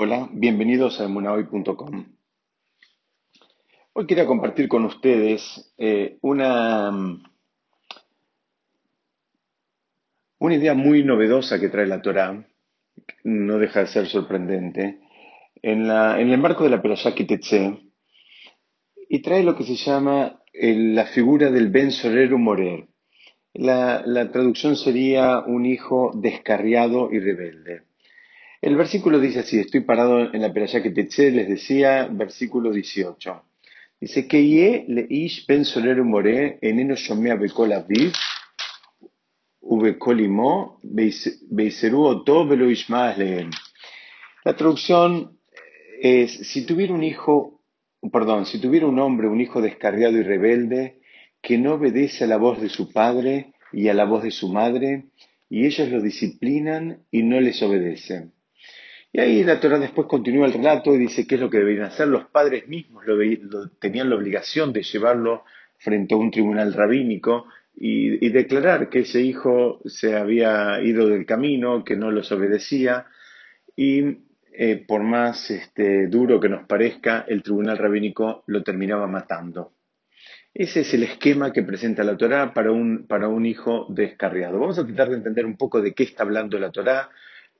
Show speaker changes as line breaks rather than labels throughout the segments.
Hola, bienvenidos a emunahoy.com. Hoy quería compartir con ustedes eh, una, una idea muy novedosa que trae la Torá, no deja de ser sorprendente, en, la, en el marco de la Perashá Kitetse, y trae lo que se llama eh, la figura del Ben Soreru Morer. La, la traducción sería un hijo descarriado y rebelde. El versículo dice así, estoy parado en la perashá que te eché, les decía, versículo 18. Dice, que ye le ish ben soler more, eneno imo, beiseru oto velo leem. La traducción es, si tuviera un hijo, perdón, si tuviera un hombre, un hijo descarriado y rebelde, que no obedece a la voz de su padre y a la voz de su madre, y ellos lo disciplinan y no les obedecen. Y ahí la Torah después continúa el relato y dice qué es lo que deberían hacer. Los padres mismos tenían la obligación de llevarlo frente a un tribunal rabínico y, declarar que ese hijo se había ido del camino, que no los obedecía y eh, por más este, duro que nos parezca, el tribunal rabínico lo terminaba matando. Ese es el esquema que presenta la Torá para un, para un hijo descarriado. Vamos a tratar de entender un poco de qué está hablando la Torá,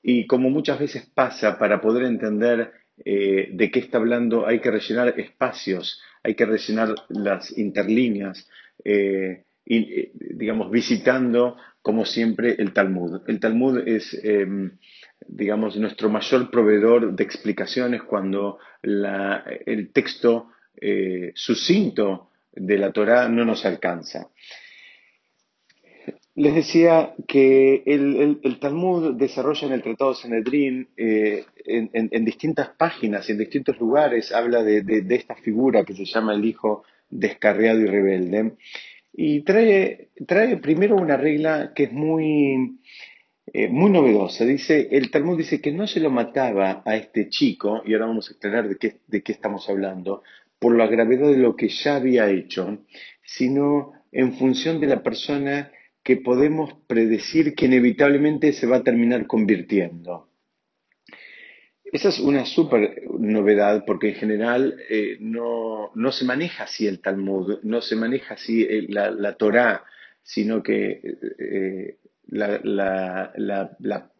y como muchas veces pasa, para poder entender eh, de qué está hablando, hay que rellenar espacios, hay que rellenar las interlíneas, eh, y, eh, digamos, visitando, como siempre, el Talmud. El Talmud es, em, digamos, nuestro mayor proveedor de explicaciones cuando el texto sucinto de la Torah no nos alcanza. Les decía que el, Talmud desarrolla en el Tratado Sanedrín eh, en, distintas páginas y en distintos lugares habla de, esta figura que se llama el hijo descarriado y rebelde. Y trae, trae primero una regla que es muy, eh, muy novedosa. Dice, el Talmud dice que no se lo mataba a este chico, y ahora vamos a aclarar de qué, de qué estamos hablando, por la gravedad de lo que ya había hecho, sino en función de la persona que podemos predecir que inevitablemente se va a terminar convirtiendo. Esa es una súper novedad porque en general eh, no, se maneja así el Talmud, no se maneja así eh, la, la Torah, sino que eh, la, la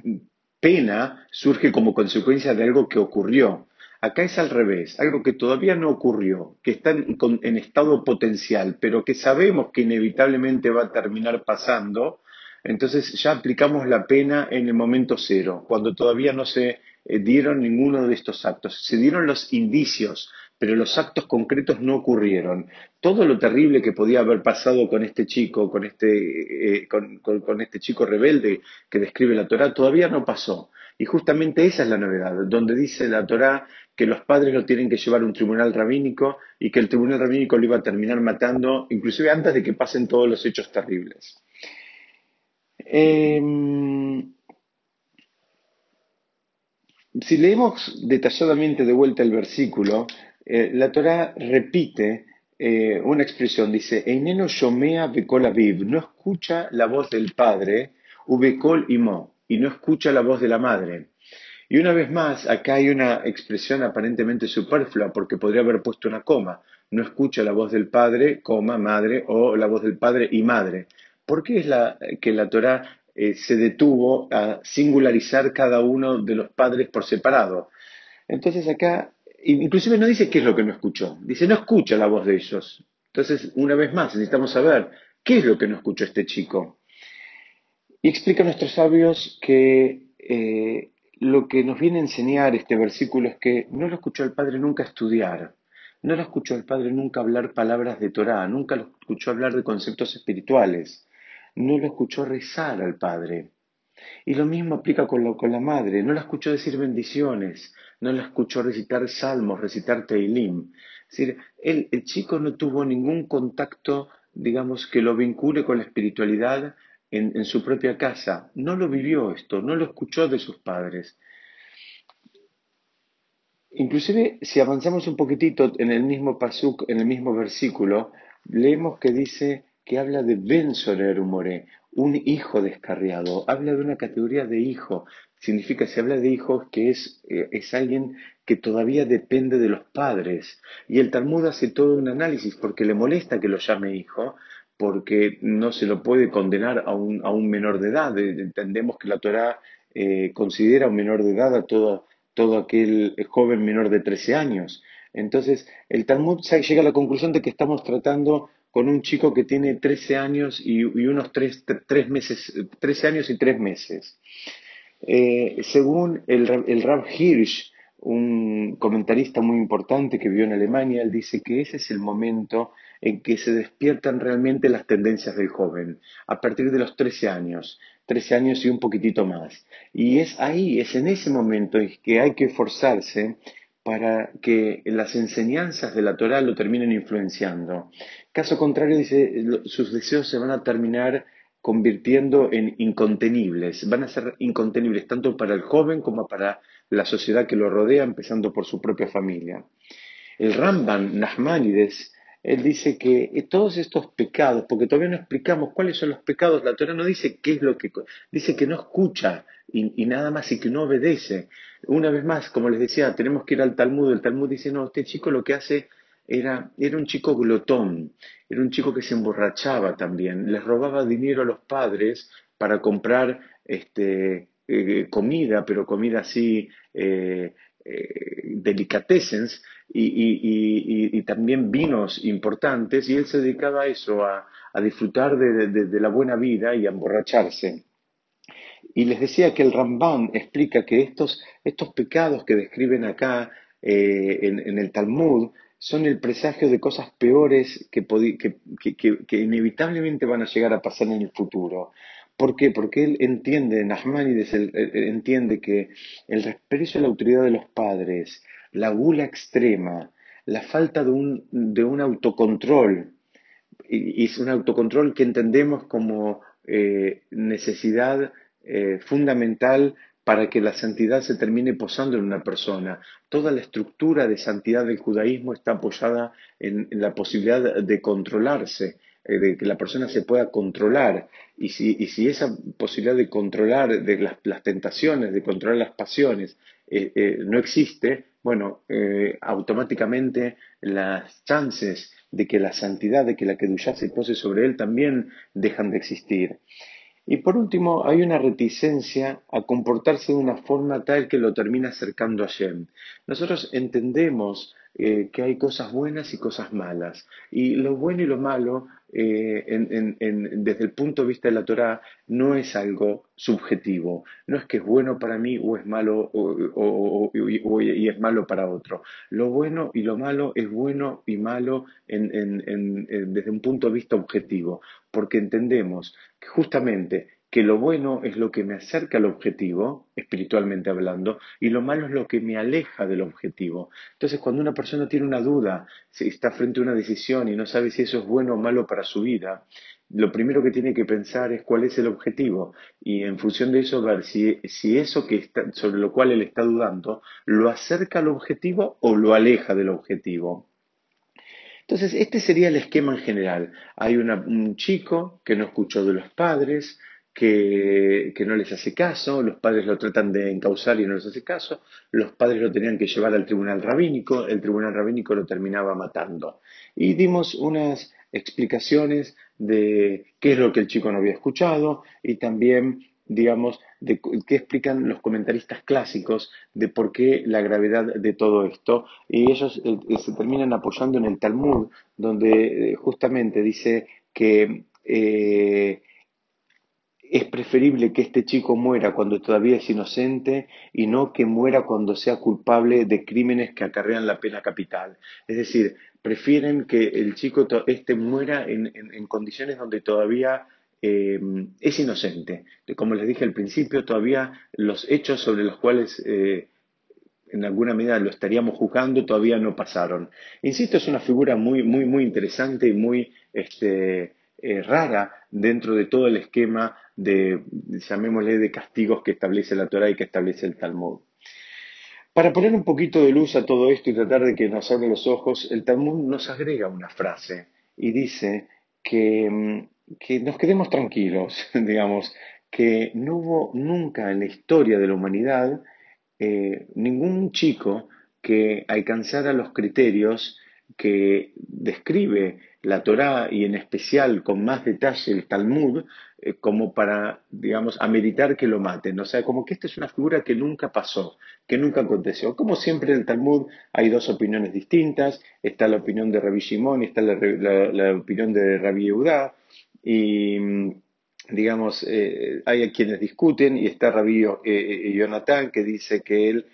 pena surge como consecuencia de algo que ocurrió. Acá es al revés, algo que todavía no ocurrió, que está en, estado potencial, pero que sabemos que inevitablemente va a terminar pasando, entonces ya aplicamos la pena en el momento cero, cuando todavía no se eh, dieron ninguno de estos actos. Se dieron los indicios, pero los actos concretos no ocurrieron. Todo lo terrible que podía haber pasado con este chico, con este, eh, con este chico rebelde que describe la Torah, todavía no pasó. Y justamente esa es la novedad, donde dice la Torá que los padres lo tienen que llevar a un tribunal rabínico y que el tribunal rabínico lo iba a terminar matando, inclusive antes de que pasen todos los hechos terribles. Em, si leemos detalladamente de vuelta el versículo, eh, la Torá repite eh, una expresión, dice, Eineno shomea bekol no escucha la voz del padre, ubekol imo y no escucha la voz de la madre. Y una vez más, acá hay una expresión aparentemente superflua porque podría haber puesto una coma. No escucha la voz del padre, coma, madre, o la voz del padre y madre. ¿Por qué es la, que la Torah eh, se detuvo a singularizar cada uno de los padres por separado? Entonces acá, inclusive no dice qué es lo que no escuchó, dice no escucha la voz de ellos. Entonces, una vez más, necesitamos saber qué es lo que no escuchó este chico. Y explica a nuestros sabios que eh, lo que nos viene a enseñar este versículo es que no lo escuchó el Padre nunca estudiar, no lo escuchó el Padre nunca hablar palabras de Torah, nunca lo escuchó hablar de conceptos espirituales, no lo escuchó rezar al Padre. Y lo mismo aplica con, con la madre, no la escuchó decir bendiciones, no la escuchó recitar salmos, recitar teilim. Es decir, el chico no tuvo ningún contacto, digamos, que lo vincule con la espiritualidad en, su propia casa. No lo vivió esto, no lo escuchó de sus padres. Inclusive, si avanzamos un poquitito en el mismo pasuk, en el mismo versículo, leemos que dice que habla de Ben Soler Humoré, un hijo descarriado, habla de una categoría de hijo, significa, se habla de hijos, que es, eh, es alguien que todavía depende de los padres. Y el Talmud hace todo un análisis porque le molesta que lo llame hijo, porque no se lo puede condenar a un, a un menor de edad. Entendemos que la Torah eh, considera un menor de edad a todo, todo aquel joven menor de 13 años. Entonces, el Talmud llega a la conclusión de que estamos tratando con un chico que tiene 13 años y, unos 3, meses, 13 años y 3 meses. Eh, según el, el Rab Hirsch, un comentarista muy importante que vivió en Alemania, él dice que ese es el momento en que se despiertan realmente las tendencias del joven, a partir de los 13 años, 13 años y un poquitito más. Y es ahí, es en ese momento en que hay que esforzarse para que las enseñanzas de la Torah lo terminen influenciando. Caso contrario, sus deseos se van a terminar convirtiendo en incontenibles, van a ser incontenibles tanto para el joven como para la sociedad que lo rodea, empezando por su propia familia. El Ramban Nachmanides, él dice que todos estos pecados, porque todavía no explicamos cuáles son los pecados, la Torah no dice qué es lo que, dice que no escucha y, nada más y que no obedece. Una vez más, como les decía, tenemos que ir al Talmud. El Talmud dice, no, este chico lo que hace era, era un chico glotón, era un chico que se emborrachaba también, les robaba dinero a los padres para comprar este, eh, comida, pero comida así, eh, eh y, también vinos importantes, y él se dedicaba a eso, a, disfrutar de, la buena vida y a emborracharse. Y les decía que el Ramban explica que estos, estos pecados que describen acá eh, en, el Talmud son el presagio de cosas peores que, que, inevitablemente van a llegar a pasar en el futuro. ¿Por qué? Porque él entiende, Nachmanides entiende que el respeto a la autoridad de los padres, la gula extrema, la falta de un, de un autocontrol, y, es un autocontrol que entendemos como eh, necesidad eh, fundamental para que la santidad se termine posando en una persona. Toda la estructura de santidad del judaísmo está apoyada en, la posibilidad de controlarse, eh, de que la persona se pueda controlar. Y si, esa posibilidad de controlar de las, tentaciones, de controlar las pasiones, no existe, bueno, automáticamente las chances de que la santidad, de que la Kedushá se pose sobre él también dejan de existir. Y por último, hay una reticencia a comportarse de una forma tal que lo termina acercando a Shem. Nosotros entendemos eh, que hay cosas buenas y cosas malas. Y lo bueno y lo malo, eh, desde el punto de vista de la Torah, no es algo subjetivo. No es que es bueno para mí o es malo y es malo para otro. Lo bueno y lo malo es bueno y malo desde un punto de vista objetivo, porque entendemos que justamente que lo bueno es lo que me acerca al objetivo, espiritualmente hablando, y lo malo es lo que me aleja del objetivo. Entonces, cuando una persona tiene una duda, si está frente a una decisión y no sabe si eso es bueno o malo para su vida, lo primero que tiene que pensar es cuál es el objetivo y en función de eso ver si, si eso que está, sobre lo cual él está dudando lo acerca al objetivo o lo aleja del objetivo. Entonces, este sería el esquema en general. Hay un chico que no escuchó de los padres, que, no les hace caso, los padres lo tratan de encauzar y no les hace caso, los padres lo tenían que llevar al tribunal rabínico, el tribunal rabínico lo terminaba matando. Y dimos unas explicaciones de qué es lo que el chico no había escuchado y también digamos, de qué explican los comentaristas clásicos de por qué la gravedad de todo esto. Y ellos eh, se terminan apoyando en el Talmud, donde eh, justamente dice que eh, es preferible que este chico muera cuando todavía es inocente y no que muera cuando sea culpable de crímenes que acarrean la pena capital. Es decir, prefieren que el chico este muera en, condiciones donde todavía eh, es inocente. Como les dije al principio, todavía los hechos sobre los cuales eh, en alguna medida lo estaríamos juzgando todavía no pasaron. Insisto, es una figura muy, muy, muy interesante y muy este, eh, rara dentro de todo el esquema de, llamémosle, de castigos que establece la Torah y que establece el Talmud. Para poner un poquito de luz a todo esto y tratar de que nos abra los ojos, el Talmud nos agrega una frase y dice que, mm, que nos quedemos tranquilos, digamos, que no hubo nunca en la historia de la humanidad eh, ningún chico que alcanzara los criterios que describe la Torá y en especial con más detalle el Talmud, eh, como para, digamos, ameritar que lo maten. O sea, como que esta es una figura que nunca pasó, que nunca aconteció. Como siempre en el Talmud hay dos opiniones distintas, está la opinión de Rabbi Shimon y está la, opinión de Rabbi Yehuda, y digamos, eh, hay quienes discuten y está Rabbi eh, Jonathan que dice que él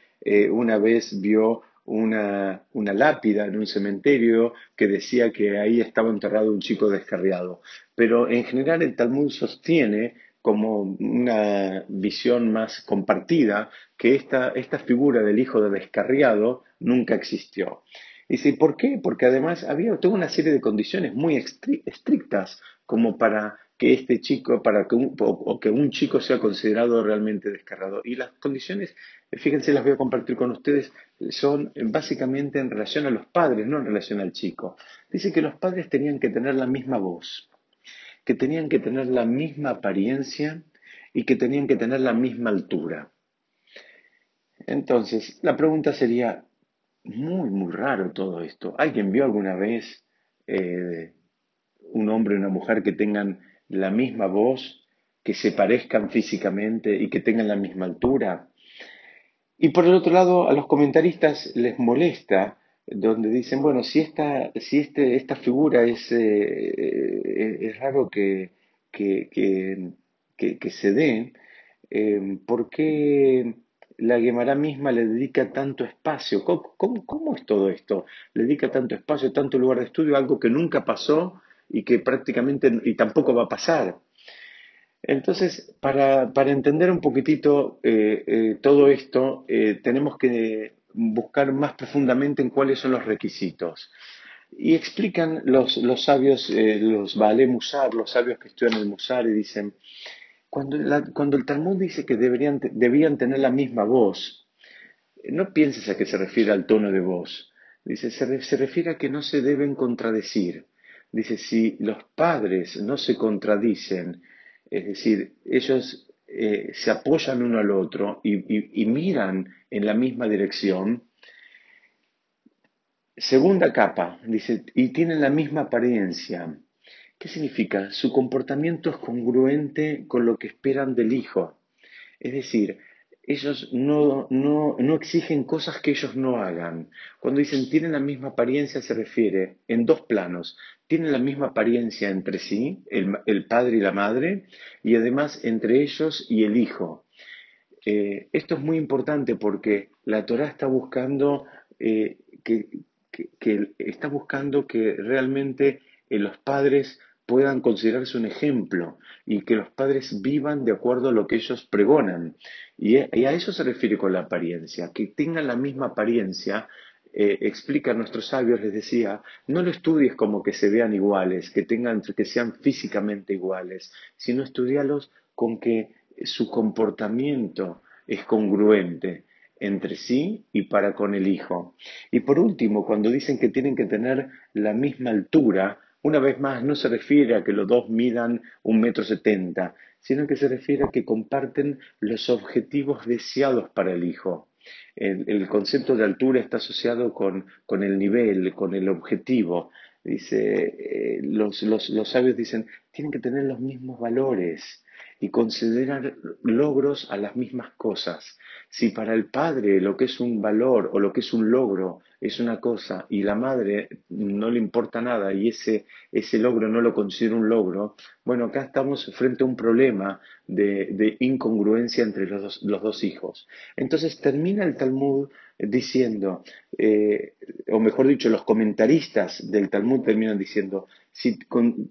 una vez vio una, una, lápida en un cementerio que decía que ahí estaba enterrado un chico descarriado. Pero en general el Talmud sostiene como una visión más compartida que esta, esta figura del hijo de descarriado nunca existió. Y dice, ¿por qué? Porque además había toda una serie de condiciones muy estrictas como para que este chico, para que un, o, que un chico sea considerado realmente descargado. Y las condiciones, fíjense, las voy a compartir con ustedes, son básicamente en relación a los padres, no en relación al chico. Dice que los padres tenían que tener la misma voz, que tenían que tener la misma apariencia y que tenían que tener la misma altura. Entonces, la pregunta sería, muy, muy raro todo esto. ¿Alguien vio alguna vez eh, un hombre y una mujer que tengan la misma voz, que se parezcan físicamente y que tengan la misma altura. Y por el otro lado, a los comentaristas les molesta donde dicen, bueno, si esta, si este, esta figura es, eh, es raro que, que, que, se dé, eh, ¿por qué la Guemara misma le dedica tanto espacio? ¿Cómo, ¿Cómo, cómo, es todo esto? Le dedica tanto espacio, tanto lugar de estudio, algo que nunca pasó y que prácticamente y tampoco va a pasar. Entonces, para, entender un poquitito eh, eh, todo esto, eh, tenemos que buscar más profundamente en cuáles son los requisitos. Y explican los, los sabios, los Baale Musar, los sabios que estudian el Musar, y dicen, cuando, cuando el Talmud dice que deberían, debían tener la misma voz, no pienses a que se refiere al tono de voz, dice, se, se refiere a que no se deben contradecir. Dice, si los padres no se contradicen, es decir, ellos eh, se apoyan uno al otro y, miran en la misma dirección, segunda capa, dice, y tienen la misma apariencia. ¿Qué significa? Su comportamiento es congruente con lo que esperan del hijo. Es decir, ellos no, no, exigen cosas que ellos no hagan. Cuando dicen tienen la misma apariencia se refiere en dos planos. Tienen la misma apariencia entre sí, el, padre y la madre, y además entre ellos y el hijo. Eh, esto es muy importante porque la Torah está buscando eh, que, está buscando que realmente eh, los padres puedan considerarse un ejemplo y que los padres vivan de acuerdo a lo que ellos pregonan. Y, a eso se refiere con la apariencia, que tengan la misma apariencia. Eh, explica a nuestros sabios, les decía, no lo estudies como que se vean iguales, que, tengan, que sean físicamente iguales, sino estudialos con que su comportamiento es congruente entre sí y para con el hijo. Y por último, cuando dicen que tienen que tener la misma altura, una vez más, no se refiere a que los dos midan un metro setenta, sino que se refiere a que comparten los objetivos deseados para el hijo. El, concepto de altura está asociado con, el nivel, con el objetivo. Dice, eh, los, los, los sabios dicen, tienen que tener los mismos valores y considerar logros a las mismas cosas. Si para el padre lo que es un valor o lo que es un logro es una cosa y la madre no le importa nada y ese, ese logro no lo considera un logro, bueno, acá estamos frente a un problema de, incongruencia entre los dos, los dos, hijos. Entonces termina el Talmud diciendo, eh, o mejor dicho, los comentaristas del Talmud terminan diciendo, si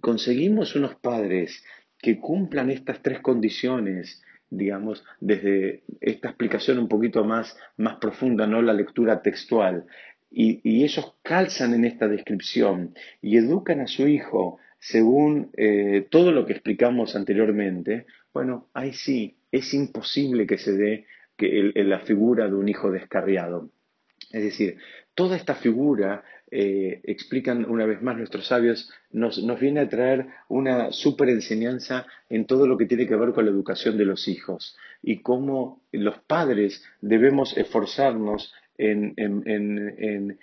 conseguimos unos padres que cumplan estas tres condiciones, digamos, desde esta explicación un poquito más, más profunda, no la lectura textual, y, ellos calzan en esta descripción y educan a su hijo según eh, todo lo que explicamos anteriormente, bueno, ahí sí, es imposible que se dé que la figura de un hijo descarriado. Es decir, toda esta figura, eh, explican una vez más nuestros sabios, nos, nos viene a traer una super enseñanza en todo lo que tiene que ver con la educación de los hijos y cómo los padres debemos esforzarnos en, en- en- en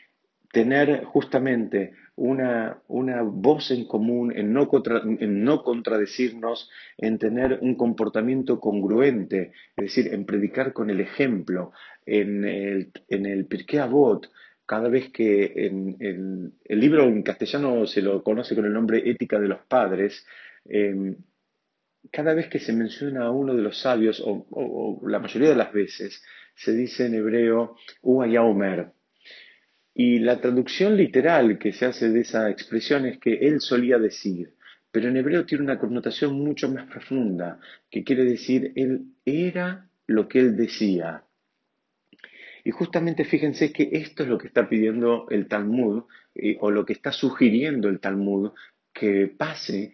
tener justamente una, una voz en común, en no, contra- en no contradecirnos, en tener un comportamiento congruente, es decir, en predicar con el ejemplo, en el, en el Pirkei cada vez que en, el libro en castellano se lo conoce con el nombre Ética de los Padres, eh, cada vez que se menciona a uno de los sabios, o, la mayoría de las veces, se dice en hebreo, Uaya Omer, y la traducción literal que se hace de esa expresión es que él solía decir, pero en hebreo tiene una connotación mucho más profunda, que quiere decir él era lo que él decía. Y justamente fíjense que esto es lo que está pidiendo el Talmud, eh, o lo que está sugiriendo el Talmud, que pase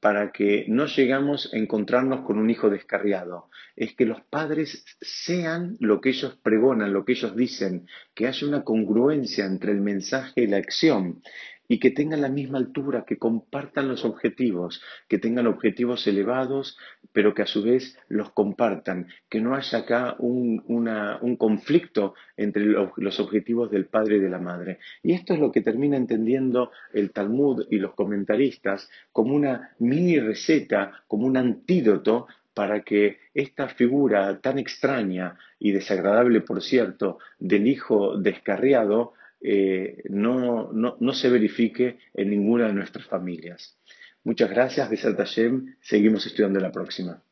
para que no llegamos a encontrarnos con un hijo descarriado. Es que los padres sean lo que ellos pregonan, lo que ellos dicen, que haya una congruencia entre el mensaje y la acción y que tengan la misma altura, que compartan los objetivos, que tengan objetivos elevados, pero que a su vez los compartan, que no haya acá un, un conflicto entre los objetivos del padre y de la madre. Y esto es lo que termina entendiendo el Talmud y los comentaristas como una mini receta, como un antídoto para que esta figura tan extraña y desagradable, por cierto, del hijo descarriado, eh, no, no, no se verifique en ninguna de nuestras familias. Muchas gracias, Besat Hashem. Seguimos estudiando la próxima.